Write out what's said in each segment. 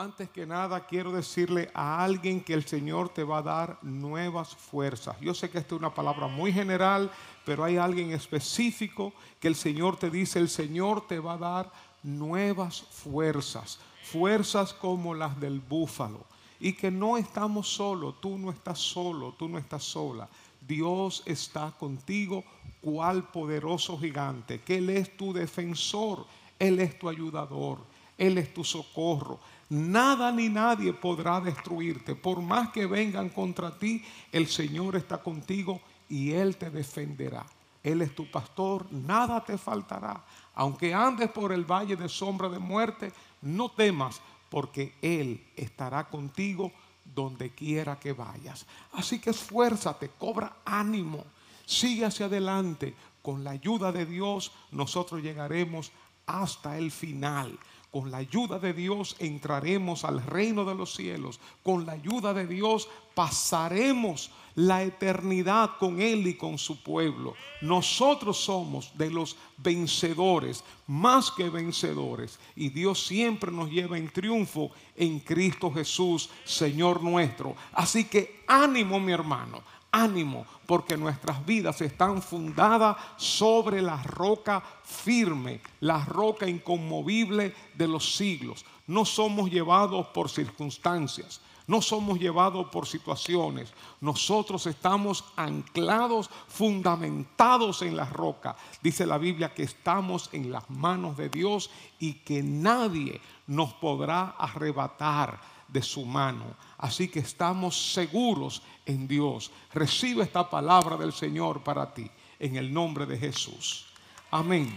Antes que nada, quiero decirle a alguien que el Señor te va a dar nuevas fuerzas. Yo sé que esta es una palabra muy general, pero hay alguien específico que el Señor te dice, el Señor te va a dar nuevas fuerzas, fuerzas como las del búfalo. Y que no estamos solos, tú no estás solo, tú no estás sola. Dios está contigo, cual poderoso gigante, que Él es tu defensor, Él es tu ayudador, Él es tu socorro. Nada ni nadie podrá destruirte. Por más que vengan contra ti, el Señor está contigo y Él te defenderá. Él es tu pastor, nada te faltará. Aunque andes por el valle de sombra de muerte, no temas, porque Él estará contigo donde quiera que vayas. Así que esfuérzate, cobra ánimo, sigue hacia adelante. Con la ayuda de Dios nosotros llegaremos hasta el final. Con la ayuda de Dios entraremos al reino de los cielos. Con la ayuda de Dios pasaremos la eternidad con Él y con su pueblo. Nosotros somos de los vencedores, más que vencedores. Y Dios siempre nos lleva en triunfo en Cristo Jesús, Señor nuestro. Así que ánimo, mi hermano, ánimo, porque nuestras vidas están fundadas sobre la roca firme, la roca inconmovible de los siglos. No somos llevados por circunstancias, no somos llevados por situaciones. Nosotros estamos anclados, fundamentados en la roca. Dice la Biblia que estamos en las manos de Dios y que nadie nos podrá arrebatar de su mano. Así que estamos seguros en Dios. Recibe esta palabra del Señor para ti, en el nombre de Jesús. Amén.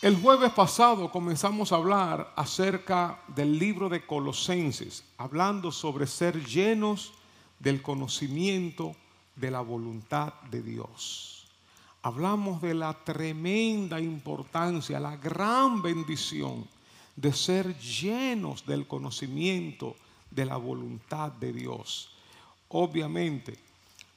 El jueves pasado comenzamos a hablar acerca del libro de Colosenses, hablando sobre ser llenos del conocimiento de la voluntad de Dios. Hablamos de la tremenda importancia, la gran bendición de ser llenos del conocimiento de la voluntad de Dios. Obviamente,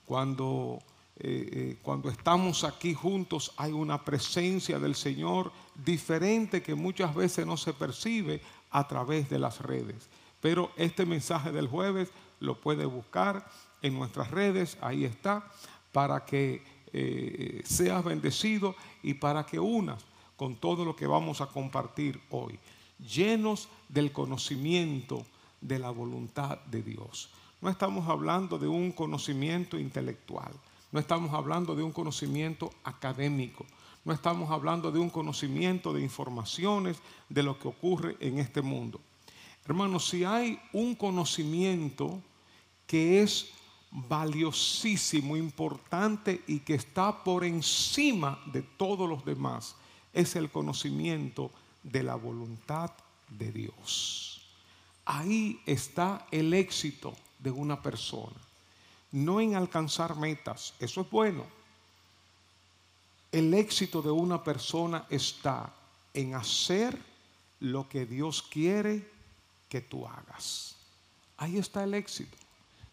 cuando, eh, eh, cuando estamos aquí juntos hay una presencia del Señor diferente que muchas veces no se percibe a través de las redes. Pero este mensaje del jueves lo puede buscar en nuestras redes, ahí está, para que eh, seas bendecido y para que unas con todo lo que vamos a compartir hoy llenos del conocimiento de la voluntad de Dios. No estamos hablando de un conocimiento intelectual, no estamos hablando de un conocimiento académico, no estamos hablando de un conocimiento de informaciones de lo que ocurre en este mundo. Hermanos, si hay un conocimiento que es valiosísimo, importante y que está por encima de todos los demás, es el conocimiento de la voluntad de Dios. Ahí está el éxito de una persona. No en alcanzar metas, eso es bueno. El éxito de una persona está en hacer lo que Dios quiere que tú hagas. Ahí está el éxito.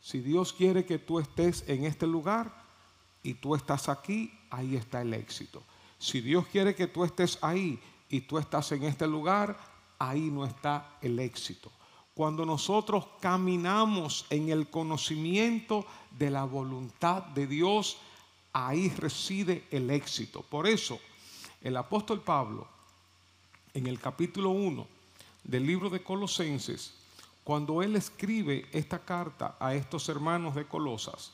Si Dios quiere que tú estés en este lugar y tú estás aquí, ahí está el éxito. Si Dios quiere que tú estés ahí y tú estás en este lugar, ahí no está el éxito. Cuando nosotros caminamos en el conocimiento de la voluntad de Dios, ahí reside el éxito. Por eso, el apóstol Pablo, en el capítulo 1 del libro de Colosenses, cuando él escribe esta carta a estos hermanos de Colosas,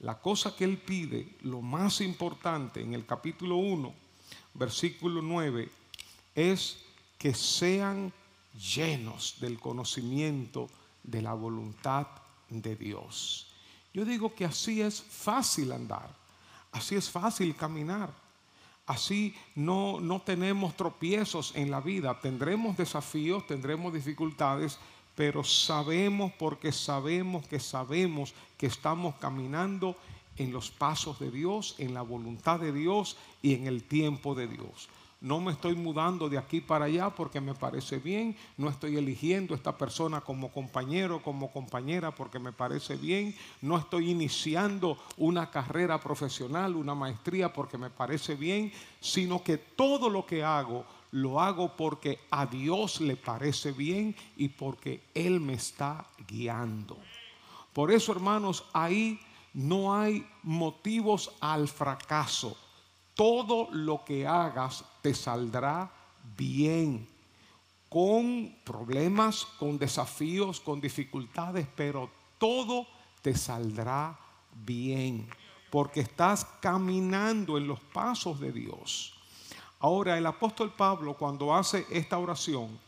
la cosa que él pide, lo más importante en el capítulo 1, versículo 9, es que sean llenos del conocimiento de la voluntad de Dios. Yo digo que así es fácil andar, así es fácil caminar, así no, no tenemos tropiezos en la vida, tendremos desafíos, tendremos dificultades, pero sabemos porque sabemos que sabemos que estamos caminando en los pasos de Dios, en la voluntad de Dios y en el tiempo de Dios. No me estoy mudando de aquí para allá porque me parece bien. No estoy eligiendo a esta persona como compañero, como compañera porque me parece bien. No estoy iniciando una carrera profesional, una maestría porque me parece bien, sino que todo lo que hago lo hago porque a Dios le parece bien y porque Él me está guiando. Por eso, hermanos, ahí no hay motivos al fracaso. Todo lo que hagas te saldrá bien, con problemas, con desafíos, con dificultades, pero todo te saldrá bien, porque estás caminando en los pasos de Dios. Ahora, el apóstol Pablo, cuando hace esta oración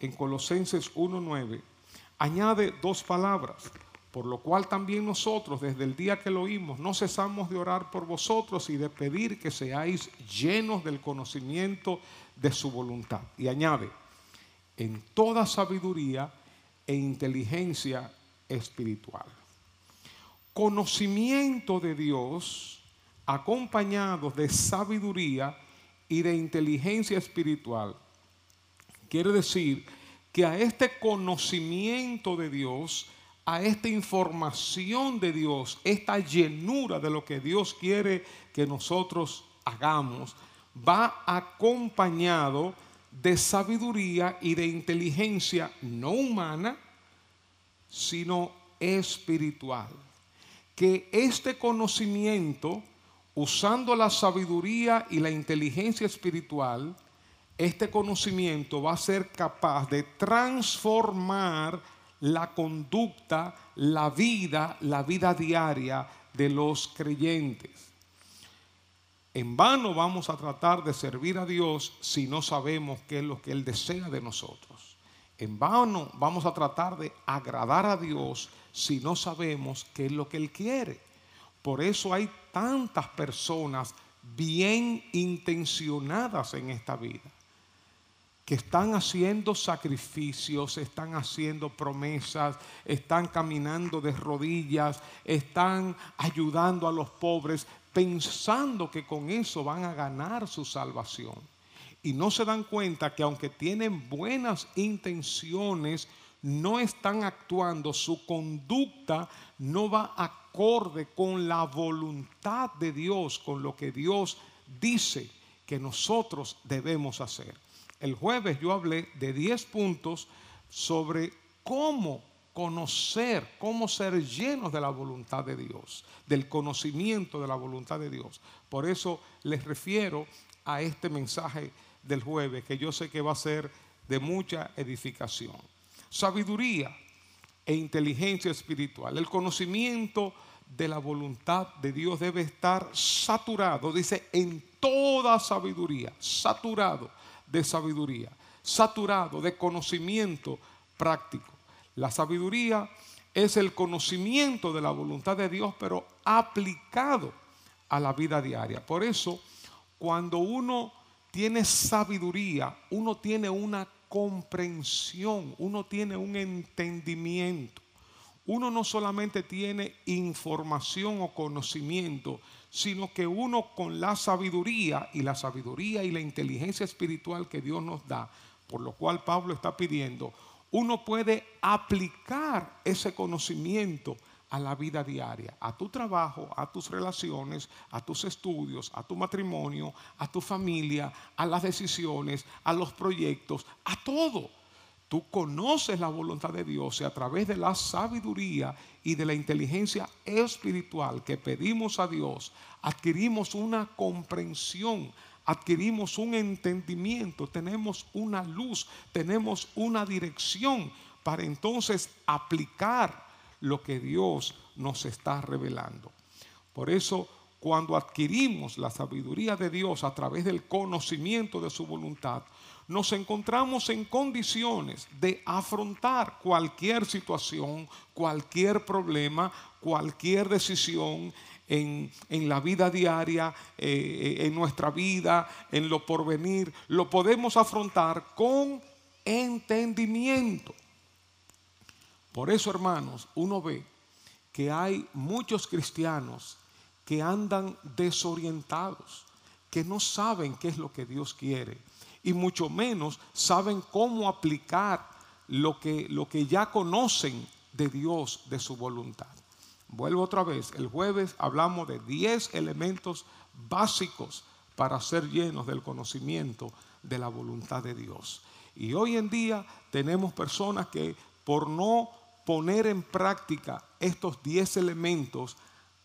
en Colosenses 1.9, añade dos palabras. Por lo cual también nosotros, desde el día que lo oímos, no cesamos de orar por vosotros y de pedir que seáis llenos del conocimiento de su voluntad. Y añade, en toda sabiduría e inteligencia espiritual. Conocimiento de Dios acompañado de sabiduría y de inteligencia espiritual. Quiere decir que a este conocimiento de Dios, a esta información de Dios, esta llenura de lo que Dios quiere que nosotros hagamos, va acompañado de sabiduría y de inteligencia no humana, sino espiritual. Que este conocimiento, usando la sabiduría y la inteligencia espiritual, este conocimiento va a ser capaz de transformar la conducta, la vida, la vida diaria de los creyentes. En vano vamos a tratar de servir a Dios si no sabemos qué es lo que Él desea de nosotros. En vano vamos a tratar de agradar a Dios si no sabemos qué es lo que Él quiere. Por eso hay tantas personas bien intencionadas en esta vida que están haciendo sacrificios, están haciendo promesas, están caminando de rodillas, están ayudando a los pobres, pensando que con eso van a ganar su salvación. Y no se dan cuenta que aunque tienen buenas intenciones, no están actuando, su conducta no va acorde con la voluntad de Dios, con lo que Dios dice que nosotros debemos hacer. El jueves yo hablé de 10 puntos sobre cómo conocer, cómo ser llenos de la voluntad de Dios, del conocimiento de la voluntad de Dios. Por eso les refiero a este mensaje del jueves, que yo sé que va a ser de mucha edificación. Sabiduría e inteligencia espiritual. El conocimiento de la voluntad de Dios debe estar saturado, dice, en toda sabiduría, saturado de sabiduría, saturado de conocimiento práctico. La sabiduría es el conocimiento de la voluntad de Dios, pero aplicado a la vida diaria. Por eso, cuando uno tiene sabiduría, uno tiene una comprensión, uno tiene un entendimiento. Uno no solamente tiene información o conocimiento, sino que uno con la sabiduría y la sabiduría y la inteligencia espiritual que Dios nos da, por lo cual Pablo está pidiendo, uno puede aplicar ese conocimiento a la vida diaria, a tu trabajo, a tus relaciones, a tus estudios, a tu matrimonio, a tu familia, a las decisiones, a los proyectos, a todo. Tú conoces la voluntad de Dios y a través de la sabiduría y de la inteligencia espiritual que pedimos a Dios, adquirimos una comprensión, adquirimos un entendimiento, tenemos una luz, tenemos una dirección para entonces aplicar lo que Dios nos está revelando. Por eso, cuando adquirimos la sabiduría de Dios a través del conocimiento de su voluntad, nos encontramos en condiciones de afrontar cualquier situación, cualquier problema, cualquier decisión en, la vida diaria, eh, en nuestra vida, en lo porvenir. Lo podemos afrontar con entendimiento. Por eso, hermanos, uno ve que hay muchos cristianos que andan desorientados, que no saben qué es lo que Dios quiere y mucho menos saben cómo aplicar lo que, lo que ya conocen de Dios, de su voluntad. Vuelvo otra vez, el jueves hablamos de 10 elementos básicos para ser llenos del conocimiento de la voluntad de Dios. Y hoy en día tenemos personas que por no poner en práctica estos 10 elementos,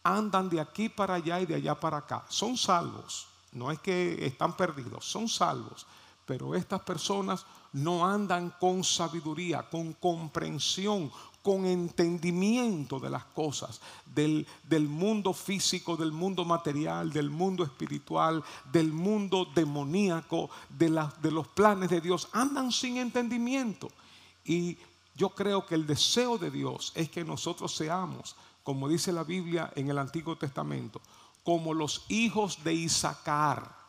andan de aquí para allá y de allá para acá. Son salvos, no es que están perdidos, son salvos. Pero estas personas no andan con sabiduría, con comprensión, con entendimiento de las cosas, del, mundo físico, del mundo material, del mundo espiritual, del mundo demoníaco, de, de los planes de Dios. Andan sin entendimiento. Y yo creo que el deseo de Dios es que nosotros seamos, como dice la Biblia en el Antiguo Testamento, como los hijos de Isaacar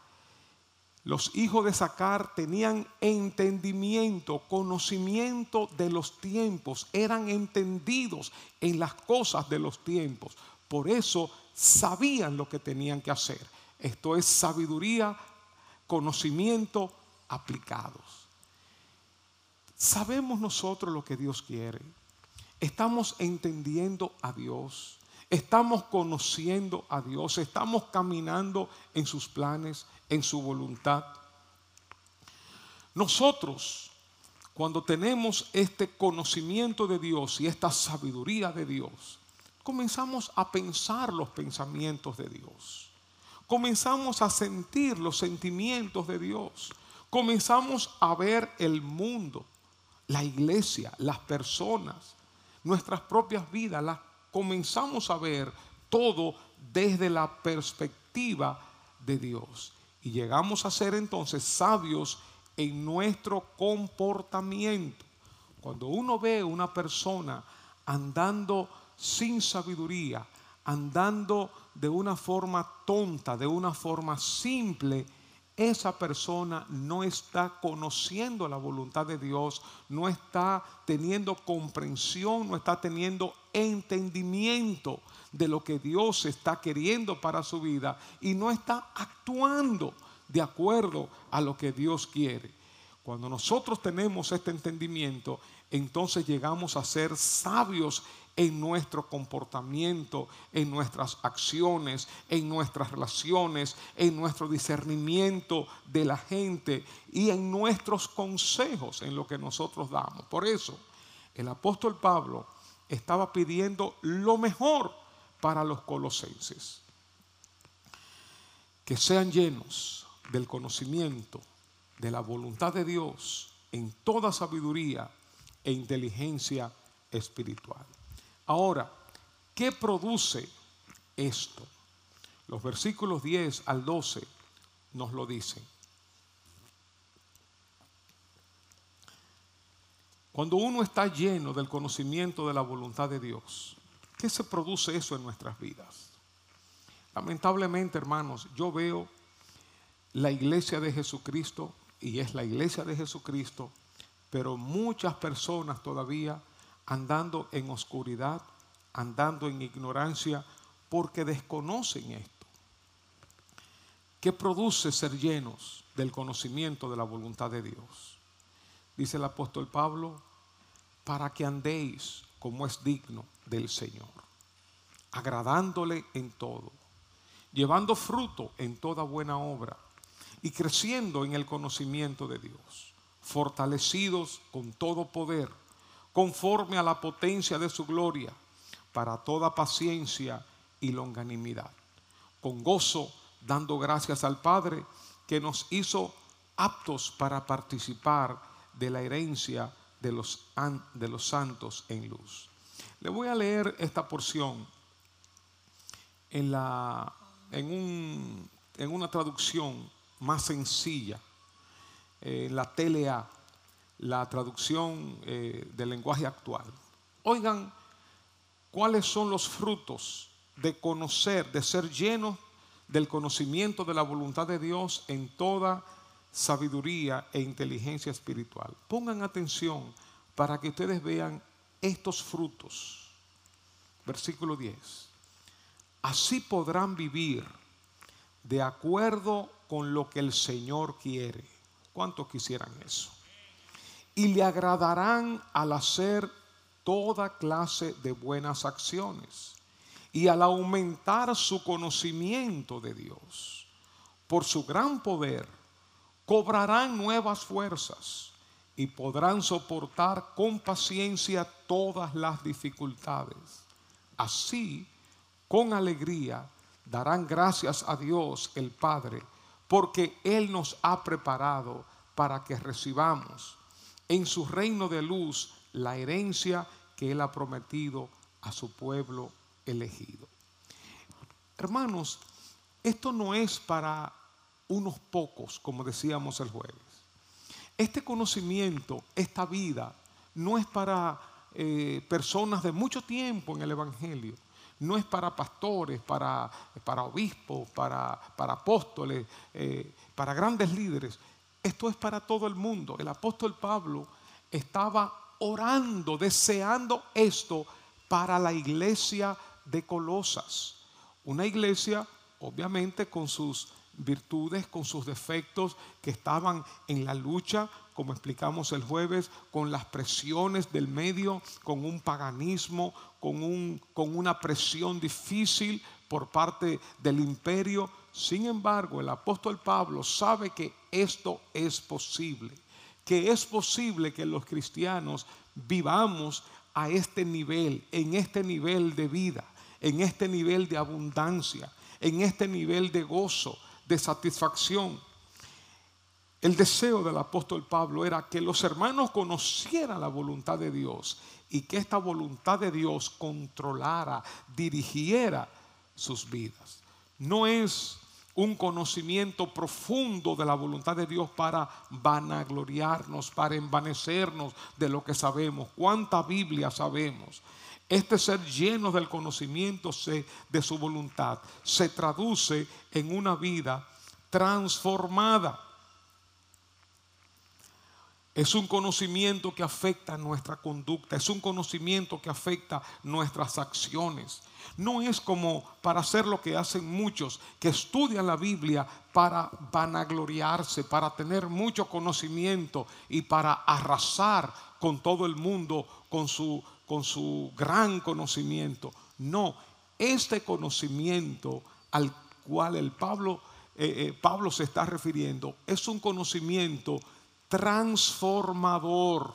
los hijos de Sacar tenían entendimiento, conocimiento de los tiempos, eran entendidos en las cosas de los tiempos. Por eso sabían lo que tenían que hacer. Esto es sabiduría, conocimiento aplicados. Sabemos nosotros lo que Dios quiere. Estamos entendiendo a Dios. Estamos conociendo a Dios. Estamos caminando en sus planes en su voluntad. Nosotros, cuando tenemos este conocimiento de Dios y esta sabiduría de Dios, comenzamos a pensar los pensamientos de Dios. Comenzamos a sentir los sentimientos de Dios. Comenzamos a ver el mundo, la iglesia, las personas, nuestras propias vidas, las comenzamos a ver todo desde la perspectiva de Dios. Y llegamos a ser entonces sabios en nuestro comportamiento. Cuando uno ve una persona andando sin sabiduría, andando de una forma tonta, de una forma simple, esa persona no está conociendo la voluntad de Dios, no está teniendo comprensión, no está teniendo entendimiento de lo que Dios está queriendo para su vida y no está actuando de acuerdo a lo que Dios quiere. Cuando nosotros tenemos este entendimiento, entonces llegamos a ser sabios en nuestro comportamiento, en nuestras acciones, en nuestras relaciones, en nuestro discernimiento de la gente y en nuestros consejos, en lo que nosotros damos. Por eso, el apóstol Pablo estaba pidiendo lo mejor para los colosenses. Que sean llenos del conocimiento de la voluntad de Dios en toda sabiduría e inteligencia espiritual. Ahora, ¿qué produce esto? Los versículos 10 al 12 nos lo dicen. Cuando uno está lleno del conocimiento de la voluntad de Dios, qué se produce eso en nuestras vidas? Lamentablemente, hermanos, yo veo la iglesia de Jesucristo, y es la iglesia de Jesucristo, pero muchas personas todavía andando en oscuridad, andando en ignorancia, porque desconocen esto. ¿Qué produce ser llenos del conocimiento de la voluntad de Dios? Dice el apóstol Pablo, para que andéis como es digno del Señor, agradándole en todo, llevando fruto en toda buena obra y creciendo en el conocimiento de Dios, fortalecidos con todo poder, conforme a la potencia de su gloria, para toda paciencia y longanimidad, con gozo dando gracias al Padre que nos hizo aptos para participar de la herencia de los, de los santos en luz. Le voy a leer esta porción en, la, en, un, en una traducción más sencilla, eh, la TLA, la traducción eh, del lenguaje actual. Oigan, ¿cuáles son los frutos de conocer, de ser llenos del conocimiento de la voluntad de Dios en toda sabiduría e inteligencia espiritual? Pongan atención para que ustedes vean estos frutos. Versículo 10. Así podrán vivir de acuerdo con lo que el Señor quiere. ¿Cuántos quisieran eso? Y le agradarán al hacer toda clase de buenas acciones y al aumentar su conocimiento de Dios. Por su gran poder, cobrarán nuevas fuerzas y podrán soportar con paciencia todas las dificultades. Así, con alegría, darán gracias a Dios el Padre, porque Él nos ha preparado para que recibamos en su reino de luz la herencia que Él ha prometido a su pueblo elegido. Hermanos, esto no es para unos pocos, como decíamos el jueves. Este conocimiento, esta vida, no es para eh, personas de mucho tiempo en el Evangelio. No es para pastores, para, para obispos, para, para apóstoles, eh, para grandes líderes. Esto es para todo el mundo. El apóstol Pablo estaba orando, deseando esto para la iglesia de Colosas. Una iglesia, obviamente, con sus virtudes, con sus defectos, que estaban en la lucha, como explicamos el jueves, con las presiones del medio, con un paganismo, con, un, con una presión difícil por parte del imperio. Sin embargo, el apóstol Pablo sabe que esto es posible, que es posible que los cristianos vivamos a este nivel, en este nivel de vida, en este nivel de abundancia, en este nivel de gozo, de satisfacción. El deseo del apóstol Pablo era que los hermanos conocieran la voluntad de Dios y que esta voluntad de Dios controlara, dirigiera sus vidas. No es un conocimiento profundo de la voluntad de Dios para vanagloriarnos, para envanecernos de lo que sabemos. ¿Cuánta Biblia sabemos? Este ser lleno del conocimiento de su voluntad se traduce en una vida transformada. Es un conocimiento que afecta nuestra conducta, es un conocimiento que afecta nuestras acciones. No es como para hacer lo que hacen muchos que estudian la Biblia para vanagloriarse, para tener mucho conocimiento y para arrasar con todo el mundo con su con su gran conocimiento. No, este conocimiento al cual el Pablo, eh, eh, Pablo se está refiriendo es un conocimiento transformador.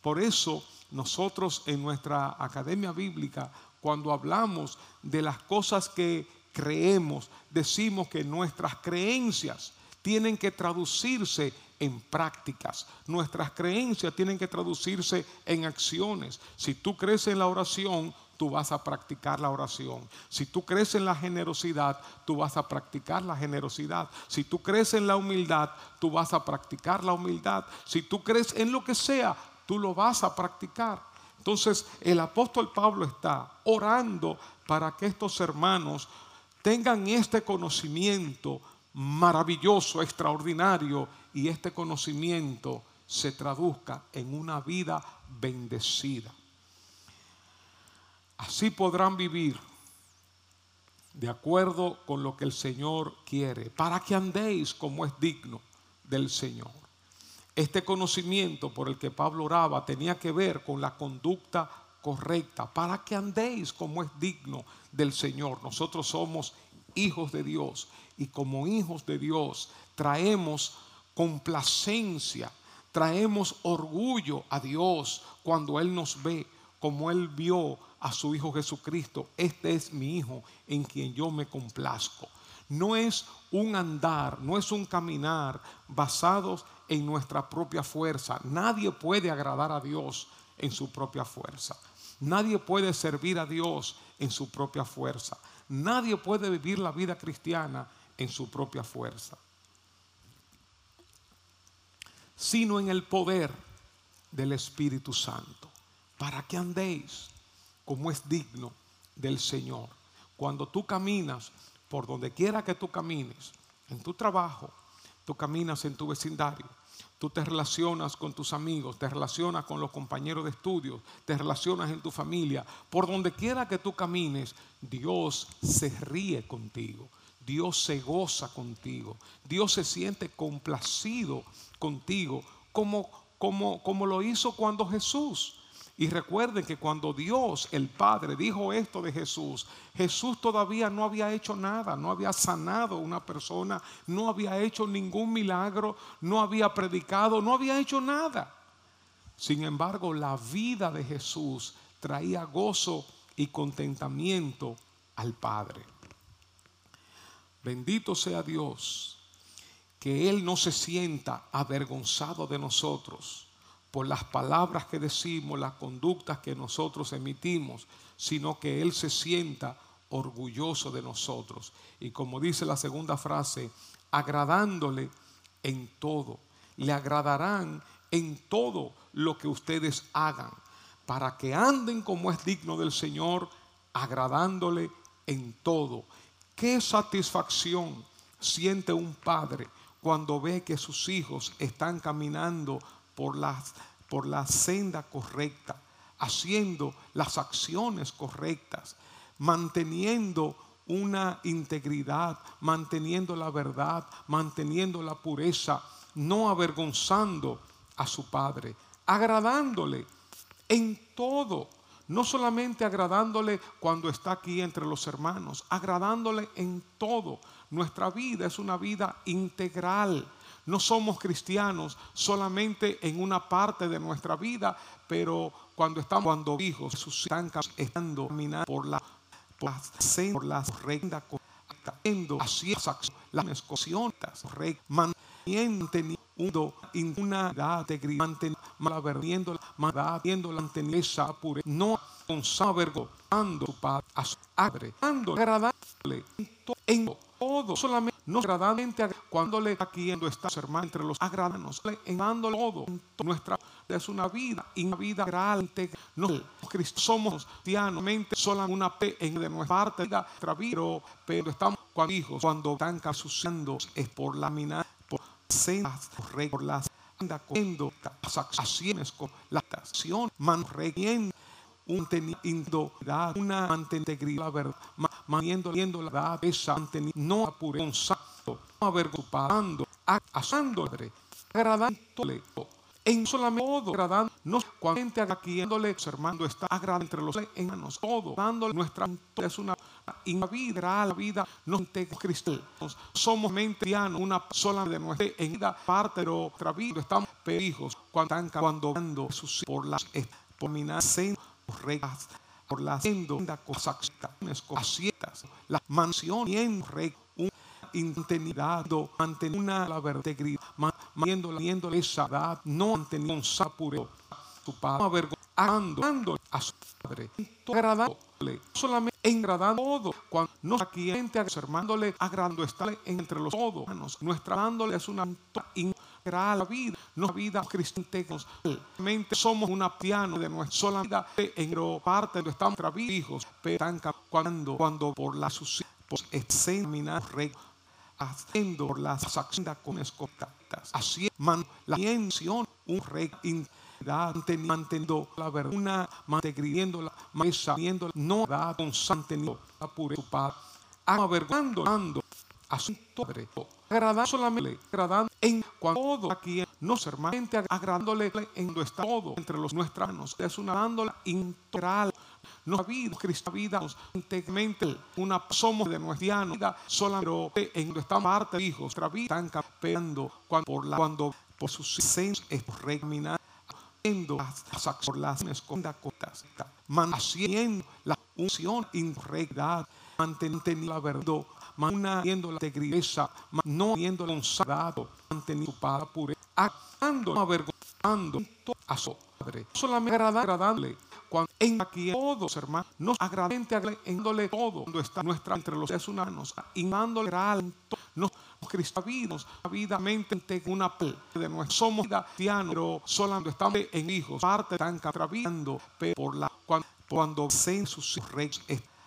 Por eso nosotros en nuestra academia bíblica, cuando hablamos de las cosas que creemos, decimos que nuestras creencias tienen que traducirse en prácticas. Nuestras creencias tienen que traducirse en acciones. Si tú crees en la oración, tú vas a practicar la oración. Si tú crees en la generosidad, tú vas a practicar la generosidad. Si tú crees en la humildad, tú vas a practicar la humildad. Si tú crees en lo que sea, tú lo vas a practicar. Entonces el apóstol Pablo está orando para que estos hermanos tengan este conocimiento maravilloso, extraordinario y este conocimiento se traduzca en una vida bendecida. Así podrán vivir de acuerdo con lo que el Señor quiere, para que andéis como es digno del Señor. Este conocimiento por el que Pablo oraba tenía que ver con la conducta correcta, para que andéis como es digno del Señor. Nosotros somos hijos de Dios y como hijos de Dios traemos complacencia, traemos orgullo a Dios cuando Él nos ve como Él vio a su Hijo Jesucristo. Este es mi Hijo en quien yo me complazco. No es un andar, no es un caminar basados en nuestra propia fuerza. Nadie puede agradar a Dios en su propia fuerza. Nadie puede servir a Dios en su propia fuerza. Nadie puede vivir la vida cristiana en su propia fuerza sino en el poder del Espíritu Santo, para que andéis como es digno del Señor. Cuando tú caminas, por donde quiera que tú camines, en tu trabajo, tú caminas en tu vecindario, tú te relacionas con tus amigos, te relacionas con los compañeros de estudio, te relacionas en tu familia, por donde quiera que tú camines, Dios se ríe contigo. Dios se goza contigo. Dios se siente complacido contigo, como, como, como lo hizo cuando Jesús Y recuerden que cuando Dios, el Padre, dijo esto de Jesús, Jesús todavía no había hecho nada, no había sanado a una persona, no había hecho ningún milagro, no había predicado, no había hecho nada. Sin embargo, la vida de Jesús traía gozo y contentamiento al Padre. Bendito sea Dios, que Él no se sienta avergonzado de nosotros por las palabras que decimos, las conductas que nosotros emitimos, sino que Él se sienta orgulloso de nosotros. Y como dice la segunda frase, agradándole en todo. Le agradarán en todo lo que ustedes hagan, para que anden como es digno del Señor, agradándole en todo. Qué satisfacción siente un padre cuando ve que sus hijos están caminando por la, por senda correcta, haciendo las acciones correctas, manteniendo una integridad, manteniendo la verdad, manteniendo la pureza, no avergonzando a su Padre, agradándole en todo, no solamente agradándole cuando está aquí entre los hermanos, agradándole en todo. Nuestra vida es una vida integral no somos cristianos solamente en una parte de nuestra vida, pero cuando estamos cuando hijos están estando caminando por la por las por las correcta así las escocionas manteniendo una integridad manteniendo la manteniendo la esa pureza no con padre a su padre agradable solamente no agradablemente cuando le aquí está hermano entre los agradanos en todo nuestra es una vida y una vida real no somos cristianamente solamente una P en de nuestra parte nuestra vida pero, estamos cuando hijos cuando están sucediendo es por la mina por sendas por las cogiendo las acciones con la acción man un teniendo una integridad, la verdad, manteniendo la verdad, esa no apure, un santo, no avergonzando, asando, agradándole, en solamente todo, agradando, no cuando agaquiéndole, hermano, está agradando entre los hermanos, todo, dándole nuestra es una vida, la vida, no cristianos, somos mente una sola de nuestra en vida parte de nuestra vida, estamos hijos cuando están cuando por las por rectas por la senda cosas cosietas la mansión bien una integridad mantener una la integridad manteniendo esa edad no manteniendo un sapure su padre avergonzando a su padre agradable solamente engradando todo cuando no aquí gente agrando está entre los todos nuestra dándole es una la vida, no vida cristiana. Realmente somos una piano de nuestra sola vida en parte de estamos hijos, pero están cuando, cuando por la suciedad, por examinar haciendo las acciones con así man, la intención, un rey manteniendo la verdad, manteniendo la mesa, no da con santenido, la pureza, avergonzando a su padre agradar solamente agradando en cuando todo aquí no hermanamente agradándole en donde está todo entre los nuestros manos es una dándola integral. No vida Cristo vida integralmente una somos de nuestra vida solamente en donde está parte hijos nuestra vida están campeando cuando por la cuando por sus senos es recaminando las con cotas manteniendo la unción integridad manteniendo la verdad una viendo la integridad, no viendo un sagrado, manteniendo su pureza, actuando, avergonzando a su padre, solamente agradable. Cuando en aquí todos, hermanos, nos agradente agradeciéndole todo, cuando está nuestra entre los seres humanos, inmándole alto, nos cristianos, mente una de nuestra somos cristianos, pero solamente estamos en hijos, parte están catraviando, pero por la cuando, cuando se sus reyes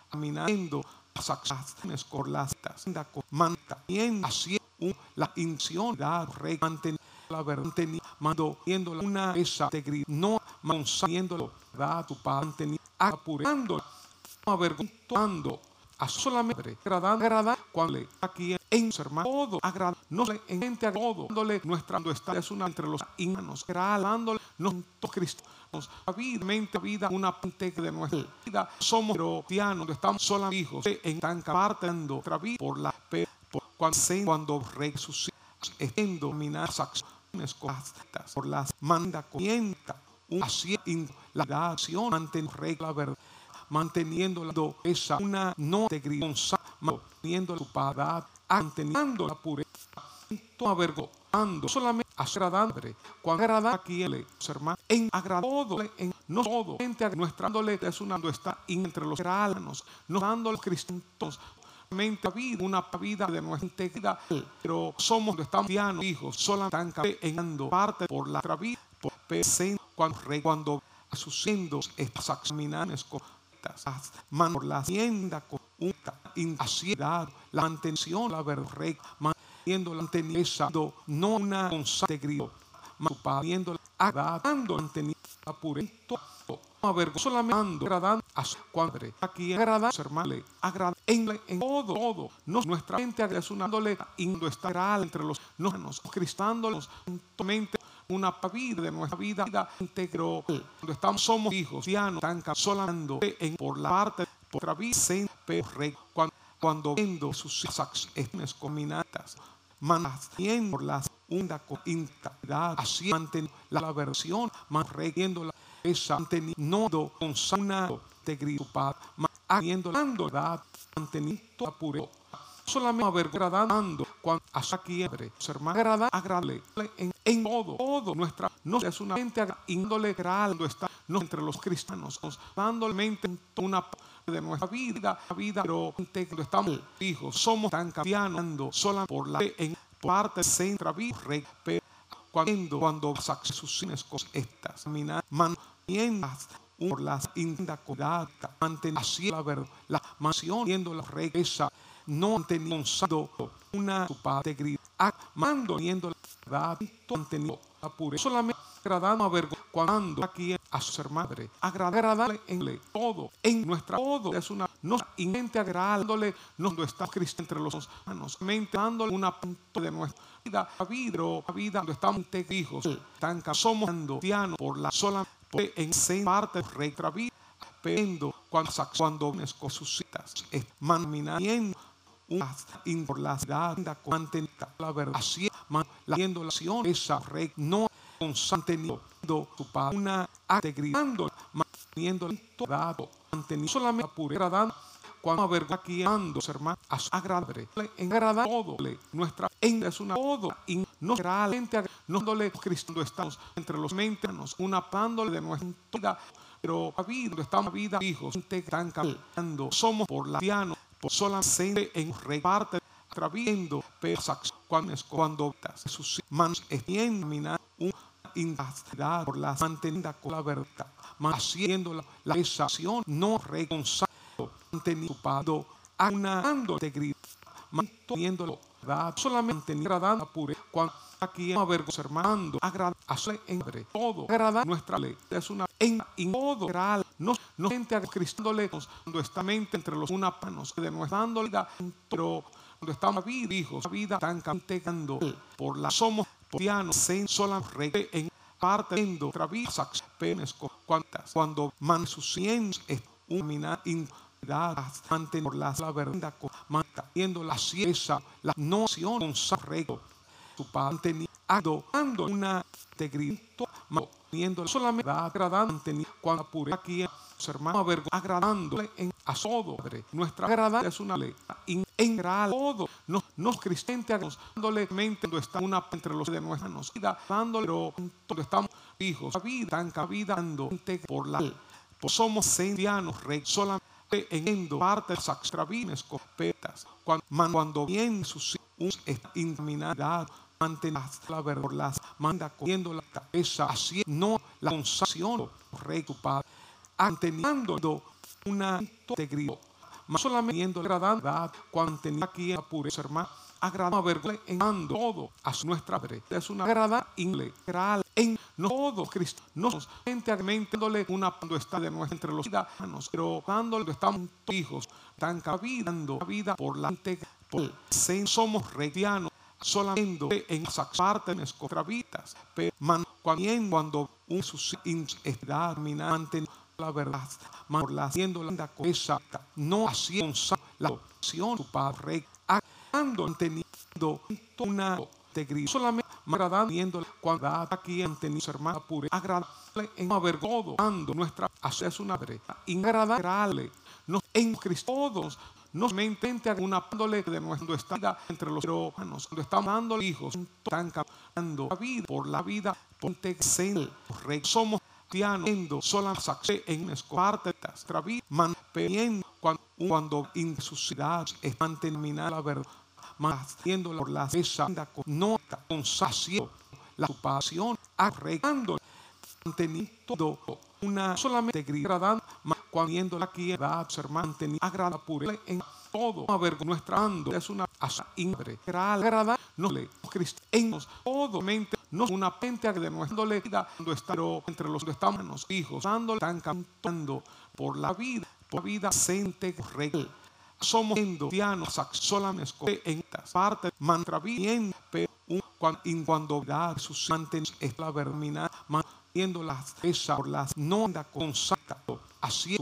caminando las acciones corlastas, manteniendo así la intención de mantener la verdad, manteniendo una integridad, no manteniendo la verdad, tu padre, apurando, avergonzando a solamente agradar, agradar cuando le aquí en su hermano todo agrada, no le en gente a todo, dándole nuestra está es una entre los humanos, dándole nosotros cristianos, la vida, una parte de nuestra vida, somos cristianos, estamos solos hijos, en tan parte nuestra vida por la por, cuando, cuando resucitamos, estendo dominar acciones por las manda comienza, un haciendo la acción, manteniendo regla verdad manteniendo esa una no integridad, manteniendo su padad, manteniendo la pureza, avergonzando, solamente agradando, cuando agrada a quien le hermanos, en agradóle, en no todo, gente nuestrándole es una está entre los hermanos, no dando los cristianos vida, una vida de nuestra integridad, pero somos estamos hijos, solamente en parte por la vida, por cuando, cuando sucediendo estas acciones man por la hacienda con una ansiedad, la mantención, la verdad, manteniendo la manteniendo no una constante manteniendo agradando, manteniendo la pureza, solamente agradando a su padre, aquí agrada hermano, agrada en, en todo, todo, no, nuestra mente agradeciéndole, indo está entre los nos cristándolos, mente una vida de nuestra vida, vida íntegro, cuando estamos somos hijos, ya no están solando en por la parte por la vida cuando cuando viendo sus acciones combinadas, manteniendo las una integridad, así manteniendo la versión, manteniendo la esa manteniendo con sana integridad, manteniendo la verdad, manteniendo la pureza solamente agradando cuando hasta quiebre ser más agrada, agradable en, en todo, todo nuestra no es una mente índole cuando está no entre los cristianos dándole mente una de nuestra vida, vida pero estamos hijos somos tan cambiando solo por la en parte central vida cuando cuando sus cosas estas manteniendo por las indacodad manteniendo así la verdad la mansión viendo la regresa no han tenido una integridad, amando, teniendo la verdad, han tenido la pureza, solamente agradando a ver cuando aquí a ser madre, agradarle en todo, en nuestra todo es una no intente agradándole, no está Cristo entre los manos, mente dándole una punto de nuestra vida, a vida, a vida, donde estamos hijos, tan somos cristianos por la sola en seis partes de vida, pero cuando cuando suscitas, manminando por la ciudad la verdad manteniendo la acción esa red no manteniendo tu padre una agregando manteniendo la manteniendo solamente la pureza cuando avergonzando hermanos agradable en agradar todo nuestra en es una todo y no realmente no dole Cristo estamos entre los mentanos una pándole de nuestra vida pero la vida estamos vida hijos están cambiando somos por la piano solamente en reparte traviendo pesas cuando cuando sus manos extienden una incapacidad por la mantenida con la verdad haciendo la, la no reconciliando manteniendo a una integridad manteniendo la verdad solamente agradando pure cuando aquí a ver hermano agrada en todo agrada nuestra ley es una en, todo no, no gente a cristándole cuando está mente entre los una panos de nuestra vida, pero cuando estamos vida, hijos, vida tan cantando por la somos pianos en sola rey en parte otra vida, penes cuantas, cuando man sus es una mantener por la verdad, manteniendo la ciencia, la noción, un rego, su padre ando una integridad viendo solamente agradando cuando apure aquí hermanos agradándole en a todo nuestra agrada es una ley en todo. No nos cristianos dándole mente cuando está una entre los de nuestras vida dándole cuando estamos hijos. Vida tan cabida dando por la pues somos sendianos rey solamente en parte saxtravines copetas cuando cuando bien sus inminidad mantener la verdad las manda cogiendo la cabeza así no la consación rey tu padre manteniendo una integridad más solamente agradando cuando tenía aquí a pureza hermano agradable verle en todo a nuestra madre es una agrada integral en todo Cristo. No gente agmentándole una cuando está de nuestra entre los ciudadanos pero cuando estamos hijos tan cabidando la vida por la integridad somos reinos solamente en esas partes escotravitas, pero man, cuando, un edad manteniendo la verdad, haciendo la cosa, no haciendo la opción su padre, manteniendo una integridad, solamente agradando cuando aquí han tenido hermana pura, agradable en avergonzando nuestra hacia su madre, agradable, en Cristo todos no solamente una pándole de nuestro estado entre los hermanos, cuando estamos dando hijos, están cambiando la vida por la vida, ponte rey, somos cristianos, solamente en parte de nuestra vida, manteniendo cuando, cuando ciudades están terminando la verdad, manteniendo por la no con sacio la ocupación, arreglando, manteniendo una solamente gritando cuando la quiera ser mantenido agrada pura en todo a ver nuestra ando es una asa ingre agrada no le cristianos todo mente no una pente nuestra vida cuando está entre los que estamos hijos dando están cantando por la vida por la vida sente real somos cristianos solamente en estas partes mantra bien pero cuando da sus mantenidos es la verdad viendo las esa por las no anda con saco así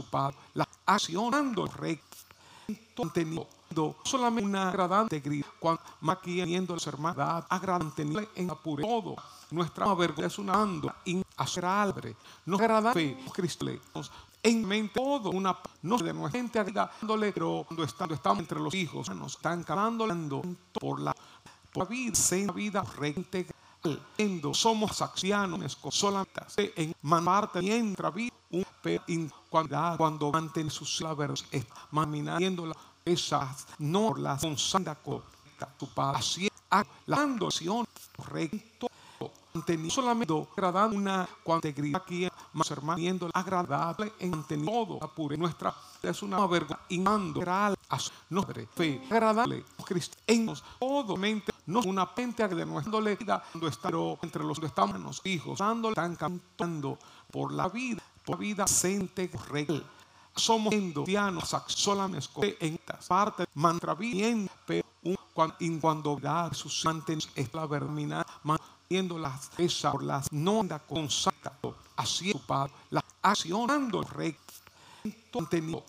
la accionando recto contenido solamente una agradante grita cuando maquillando las hermanas agradante en apure todo. Nuestra vergüenza es una ando in aceralbre no agradable cristianos en mente todo una no de nuestra gente agregándole pero cuando estamos, estamos entre los hijos nos están cavando por la por la vida sin vida recta somos acciones solamente en manarte y entra vida un cuando cuando manten sus labios maminando la esas no la consanda tu paz la andoción recto solamente agradando una cuantegría aquí más hermaniendo agradable en todo apure nuestra es una vergüenza inando nombre fe agradable cristianos todo mente no una pente de nuestra vida cuando está entre los que estamos hijos dando tan cantando por la vida por vida sente real somos cristianos solamente en estas partes mantra pero cuando, da sus mantenidos es la vermina manteniendo las esas por las no anda con saco así la accionando recto contenido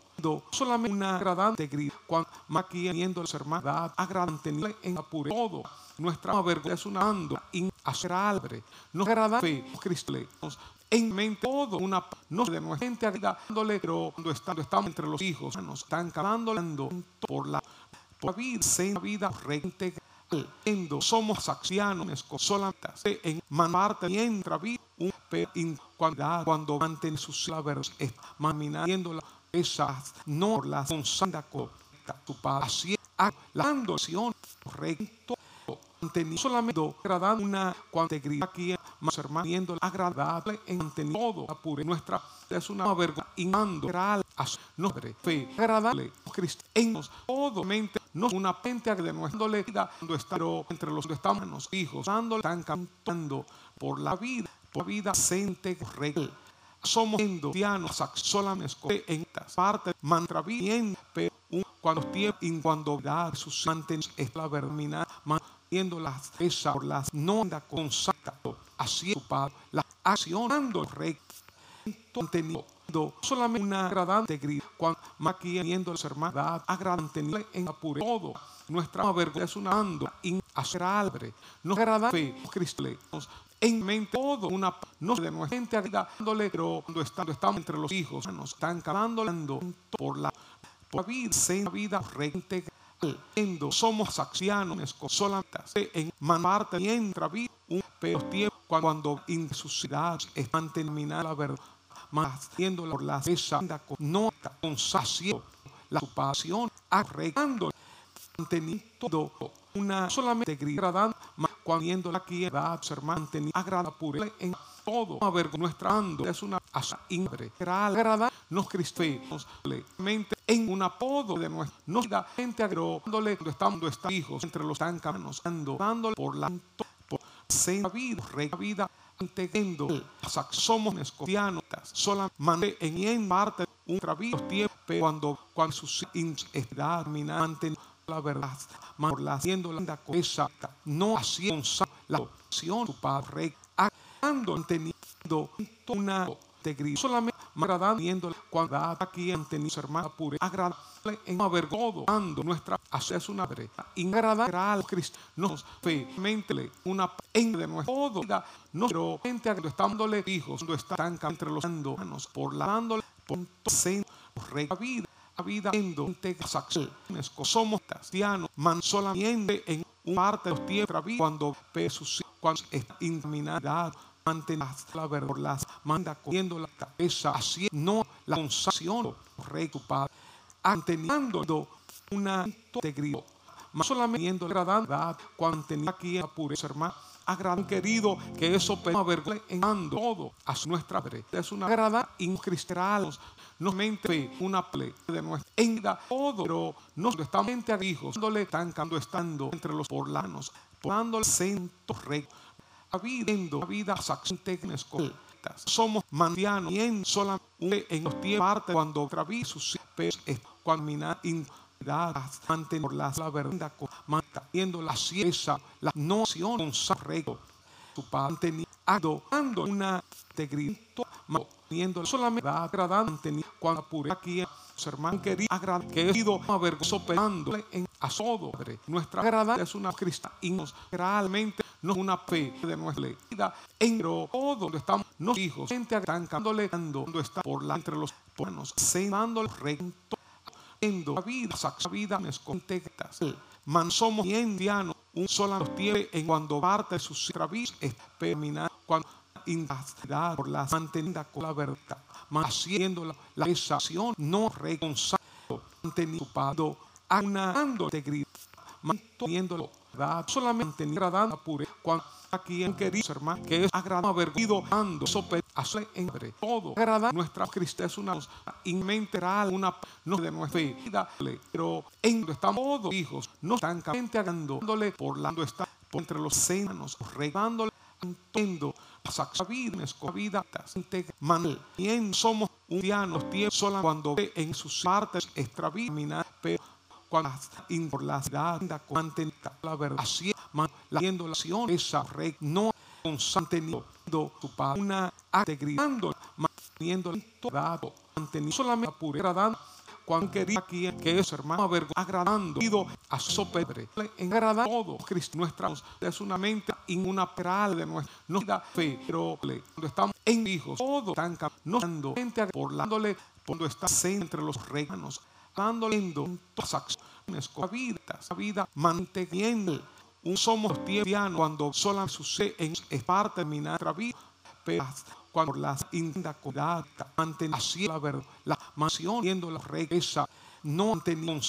solamente una agradante grita cuando maquillando las hermanas agradante en apure todo nuestra vergüenza es una ando in aceralbre no agradable cristianos en mente todo una no de nuestra gente agregándole pero cuando estamos, estamos entre los hijos nos están cavando por la por la vida sin vida recta somos acciones solamente en manarte y entra vida un cuando cuando mantén sus labios maminando esas no las consanda tu paz la andoción recto manteniendo solamente agradando una cuantegría aquí más hermano agradable en todo apure nuestra es una vergüenza inando nombre. Fe agradable cristianos todo mente no una pente de nuestra vida cuando está entre los que estamos hijos dando están cantando por la vida por vida sente real somos cristianos solamente en estas partes mantra bien pero cuando tiempo cuando da sus mantenidos es la vermina manteniendo las esas por las no anda con saco así la accionando recto contenido solamente una agradante grita cuando maquillando las hermanas agradante en apure todo nuestra vergüenza es una ando in aceralbre no agradable cristianos en mente todo una no de nuestra gente agregándole pero cuando estamos, estamos entre los hijos nos están cavando por la por la vida sin vida recta somos acciones solamente en manarte y entra vida un pero tiempo cuando sus ciudades están terminando la verdad más viendo por la esa no con sacio la ocupación arreglando manteniendo una solamente gritando cuando la quiera ser mantenido agrada pura en todo a ver nuestra ando es una asa ingre agrada nos cristianos mente en un apodo de nuestra nos da gente agrándole cuando estamos hijos entre los tan caminos ando dándole por la por vida vida entendiendo somos escotianos solamente en parte un trabajo tiempo cuando cuando sus edad manteniendo la verdad, por la haciendo la cosa, no haciendo la opción su padre, actuando, teniendo una integridad, solamente agradando cuando aquí han tenido hermana pura, agradable en dando nuestra hacia su madre, ingradable al Cristo, nos fe, mente, una en de nuestra vida, no pero gente estamos dándole hijos, cuando están entre los manos, por la dándole, por la vida vida en acciones somos cristianos man solamente en una parte de los tiempos cuando pesos cuando está inminidad mantener la verdad por las manda cogiendo la cabeza así no la consación rey tu padre manteniendo una integridad más solamente agradando cuando tenía aquí a pureza hermano. Gran querido que eso haber en todo a nuestra madre es una agrada incristal no mente una ple de nuestra vida todo pero no estamos a hijos dándole tancando estando entre los porlanos dándole centro rey habiendo vida acciones somos mandianos y en sola en los tiempos cuando traví sus pies cuando mantener la verdad manteniendo la ciencia la noción con sarrego su padre adorando una integridad manteniendo solamente agradando cuando apure aquí su hermano querido querido avergonzoso pegando en asodo nuestra agrada es una cristiana y nos realmente no es una fe de nuestra vida. En todo donde estamos los hijos gente cuando está por la entre los buenos cenando el recto la vida, saca vida, contextas. Man somos indianos, un solo tiene en cuando parte de sus travis terminar cuando indacidad por la mantenida con la verdad, haciendo la, la exacción no reconciliado, mantenido a una integridad, manteniendo la verdad, solamente agradando pure cuando aquí en querido hermano que es agradable avergido ando hace en todo. Agrada nuestra Cristo es una inmenteral una no de nuestra vida. Pero en estamos todos hijos no están dándole por la está entre los senos regándole entiendo las vida man bien somos un dianos tiempo solo cuando en sus partes extraviminar pero cuando por la ciudad la verdad así la acción esa rey no consanteniendo su paz una agregando manteniendo toda manteniendo solamente pura dando cuando quería aquí que es hermano agradando a su pedre en agradar todo Cristo nuestra es una mente en una peral de nuestra fe pero cuando estamos en hijos todo tan no dando gente por dándole cuando está entre los reinos dándole en todas acciones con vida, vida manteniendo un somos tiempo cuando solo sucede en es parte de nuestra vida, pero cuando las indacodad mantienen así la verdad, la mansión viendo la regresa, no han tenido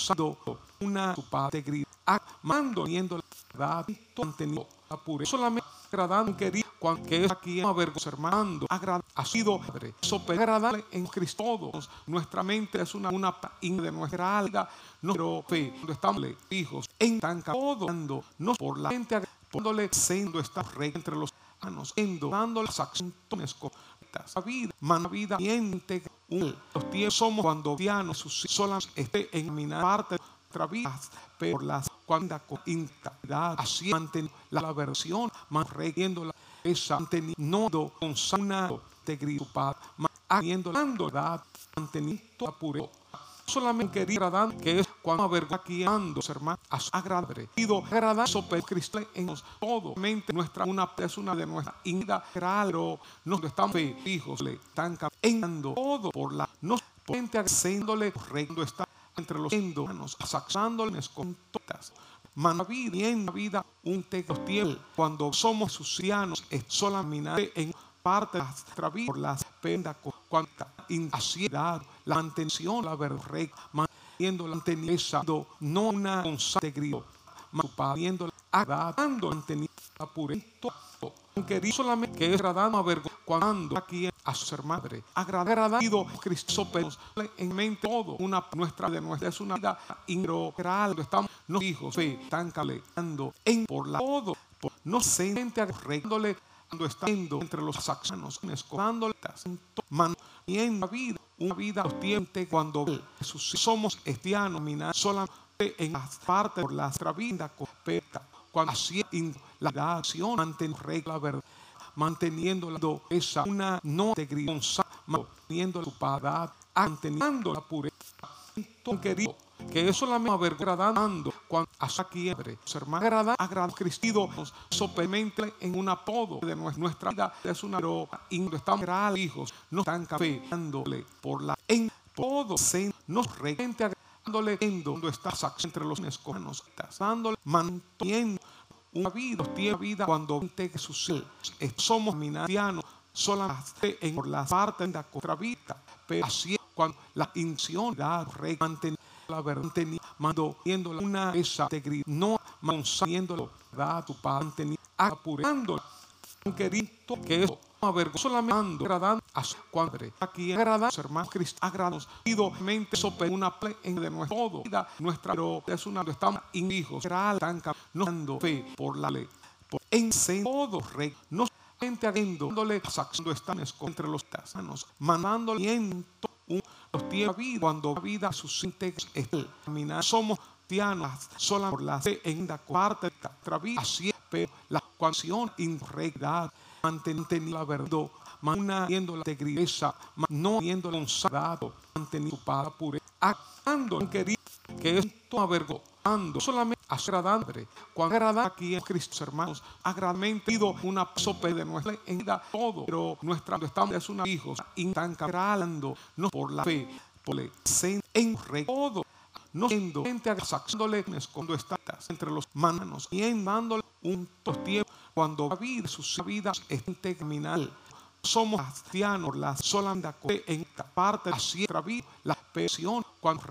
una integridad, mando viendo la verdad, han tenido la pureza, solamente agradando querido, cuando que es aquí avergonzado, hermano, ha sido eso agradable en Cristo nuestra mente es una, una de nuestra alma, nuestro fe, cuando estamos hijos, en tan todo, no por la mente, poniéndole siendo esta rey entre los manos, dando las acciones correctas, la vida, man vida, miente, los tiempos somos cuando dianos sus solas esté en mi parte nuestra vida, pero las cuando con integridad, así manteniendo la versión, manteniendo la esa manteniendo con sana integridad, manteniendo la manteniendo pureza solamente quería que es cuando ando hermano, agradable. Pido agradable per Cristo en todo, mente nuestra, una persona de nuestra vida, pero nos estamos hijos, le están cambiando todo por la, no gente haciéndole, reino está entre los hermanos, saxándoles con todas. vida en la vida un tiempo cuando somos sucianos es solamente en parte de nuestra vida por las pendas cuanta ansiedad, la mantención, la verdad, manteniendo la manteniendo no una constante grito, manteniendo agradando, manteniendo la pureza, aunque solamente que es agradando a ver cuando aquí a ser madre, agradado Cristo en mente todo, una nuestra de nuestra es una vida integral, estamos los hijos, fe, están calentando en por la todo, por, no se mente agregándole cuando está entre los saxanos, escondando man y en la vida, una vida tiente cuando somos cristianos, mina sola en las partes por la vida completa. Cuando así la acción manteniendo regla verdad, manteniendo esa una no integridad, manteniendo su paz, manteniendo la pureza. Querido, que eso la misma agradando cuando hasta quiebre. Hermano, agrada, agrada Cristo sopemente en un apodo de nuestra vida. Es una pero estamos hijos, no están cafeándole por la en todo se nos regente agradando cuando estás entre los escomanos, dándole, manteniendo una vida, tiene vida cuando te sucede. Somos minarianos solamente en por la parte de la contravita, pero así cuando la intención da manteniendo la verdad manteniendo una esa integridad, no manteniendo la tu padre, apurando querido que eso avergonzado solamente agradando a su padre. Aquí agradamos, hermanos Cristo, agradamos, mente sobre una plena de nuestra todo, vida, nuestra, pero es una, estamos en hijos, será tan no fe por la ley, por en todo rey, no solamente dándole sacando están entre los tasanos, mandándole en un los vida, cuando la vida suscite caminar, somos cristianos sola por la fe en la parte de nuestra vida, así pero la canción integridad, manteniendo la verdad, manteniendo la integridad, viendo un sagrado, manteniendo su pureza, actuando querido, que esto avergonzando, solamente agradando, cuando agrada aquí en Cristo, hermanos, agradamente pido una sope de nuestra vida, todo, pero nuestra, estamos es una hijos, intancalando, no por la fe, por la en todo no siendo gente cuando estás entre los manos y dándole un tiempo cuando la vida, su es terminal. Somos cristianos, la solamente en esta parte de nuestra vida, la presión cuando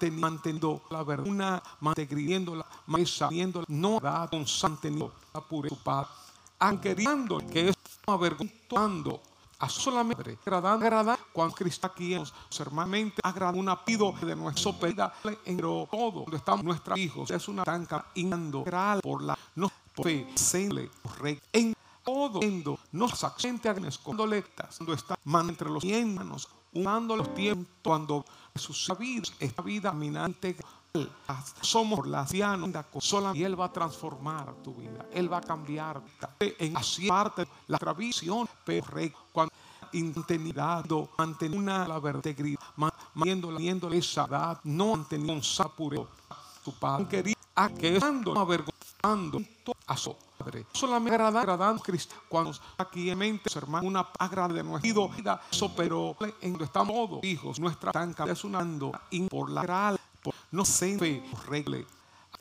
rey manteniendo la verdad, manteniendo la mesa, viendo no da con santeniendo la pureza, aunque que es avergonzando a solamente agradar, agradar cuando Cristo aquí en hermanos agrada una pido de nuestra pedida en todo cuando estamos nuestros hijos es una tanca inando por la no fe senle en todo endo nos accente a escondoletas cuando está man entre los manos humando los tiempos cuando sus vidas esta vida minante somos la sola y Él va a transformar tu vida. Él va a cambiar en así parte la tradición, pero cuando intimidad, ante una la verdad, manteniendo esa edad, no manteniendo un sapureo. Tu padre quería a que estando avergonzando a su padre. Solamente agradando a Cristo cuando aquí en mente, hermano, una agrada de nuestra vida, pero en estamos todos hijos, nuestra tanca es una ando por la no se fe, regle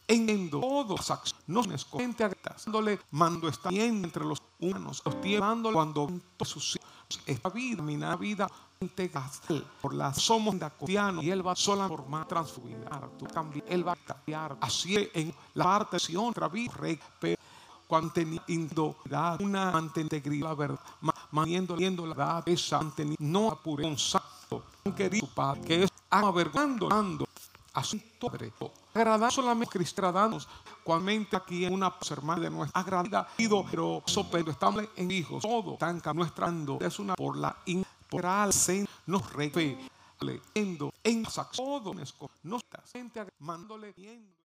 en todos no nos esconde dándole mando está bien entre los humanos, los llevando cuando sus esta vida, mi vida por la somos cristianos y él va sola formar transformar tu cambio él va a cambiar así en la parte de otra vida pero cuando teniendo una integridad la verdad manteniendo la verdad esa no apure un santo querido padre que es avergonzando asunto agradar solamente cristianos cualmente aquí en una hermana de nuestra agradida pero sopendo estamos en hijos todo tanca nuestra es una por la integral nos refe leyendo en nos está mandole viendo